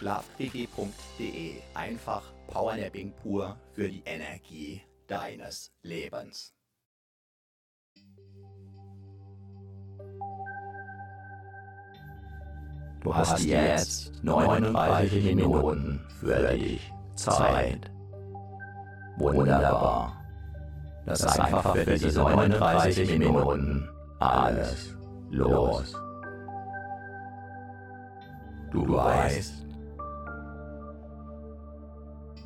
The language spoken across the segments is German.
schlafpg.de. Einfach Powernapping pur für die Energie deines Lebens. Du hast jetzt 39 Minuten für dich Zeit. Wunderbar. Lass einfach für diese 39 Minuten alles los. Du weißt,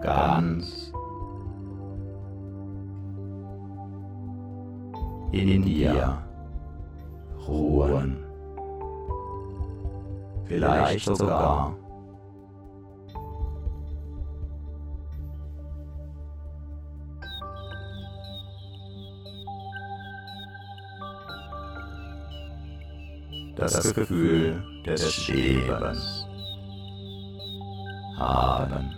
Ganz in dir ruhen. Vielleicht sogar das Gefühl des Schwebens haben.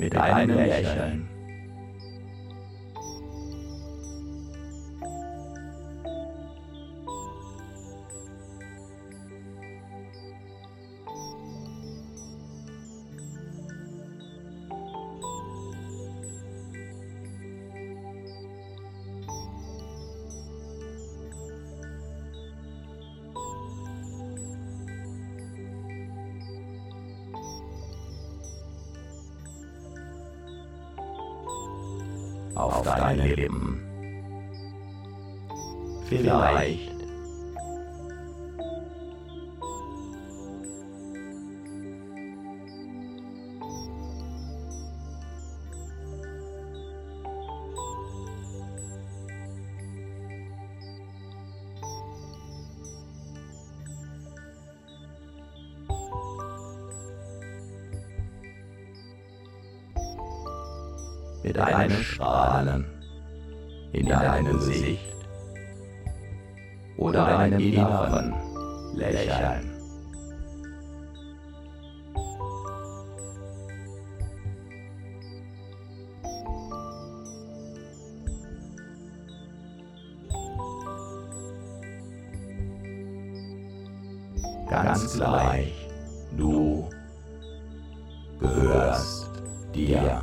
Mit einem Lächeln. Vielleicht Ganz gleich, du gehörst dir.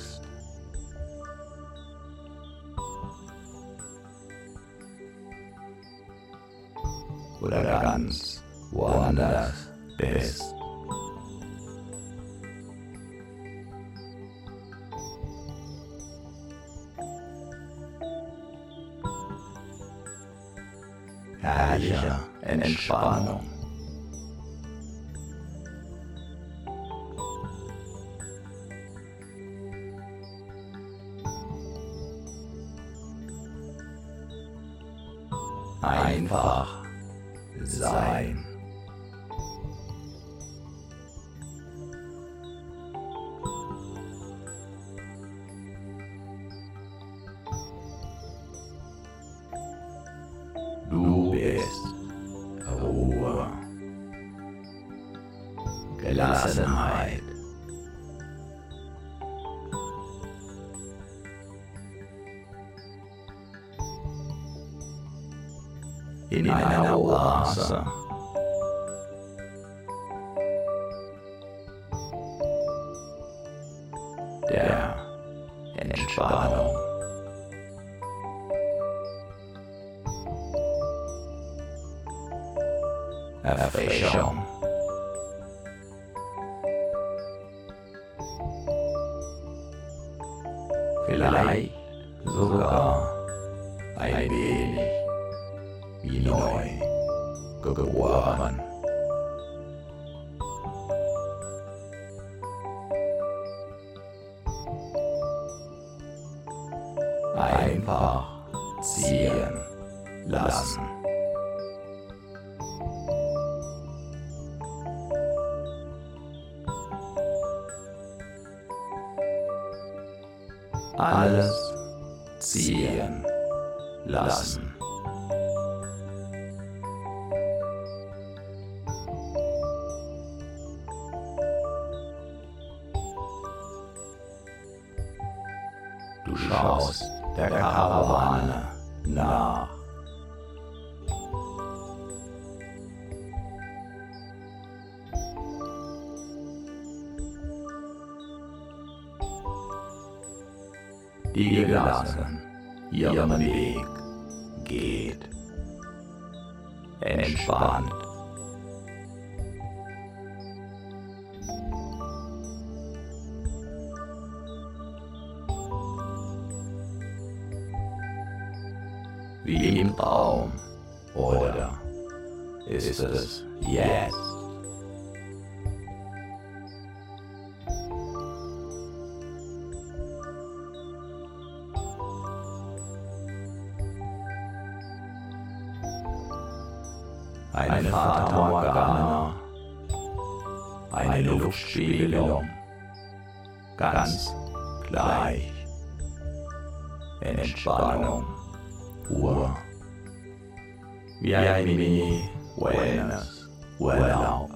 Ruhe, Gelassenheit. In einer Oase. Du schaust der Karawane nach. Die gelassen ihren Weg geht. Entspannt. Raum? Oder ist es jetzt? Eine Fata Morgana, eine Luftspiegelung, ganz gleich. Entspannung ein Mini-Wellness, Urlaub.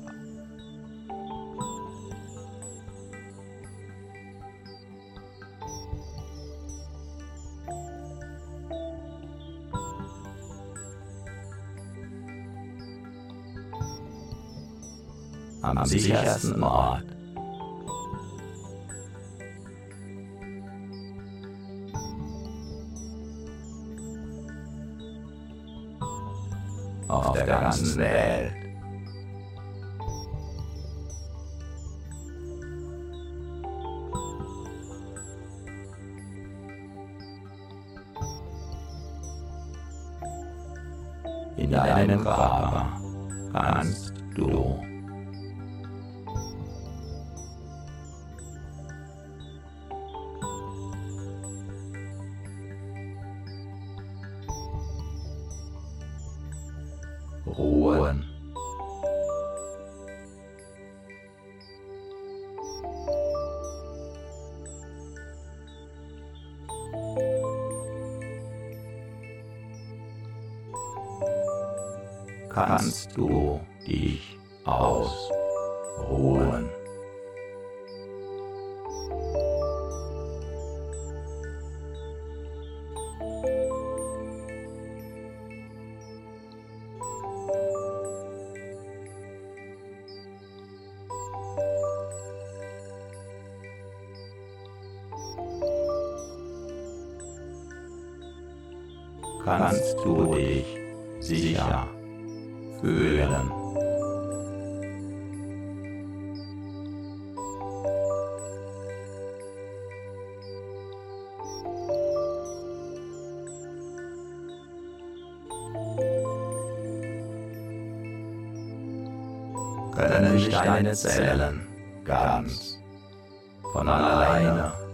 am sichersten Ort. Ganzen Welt. In deinem Körper kannst du dich sicher fühlen. Können sich deine Zellen ganz von alleine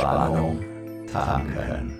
Entspannung tanken.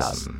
Lassen.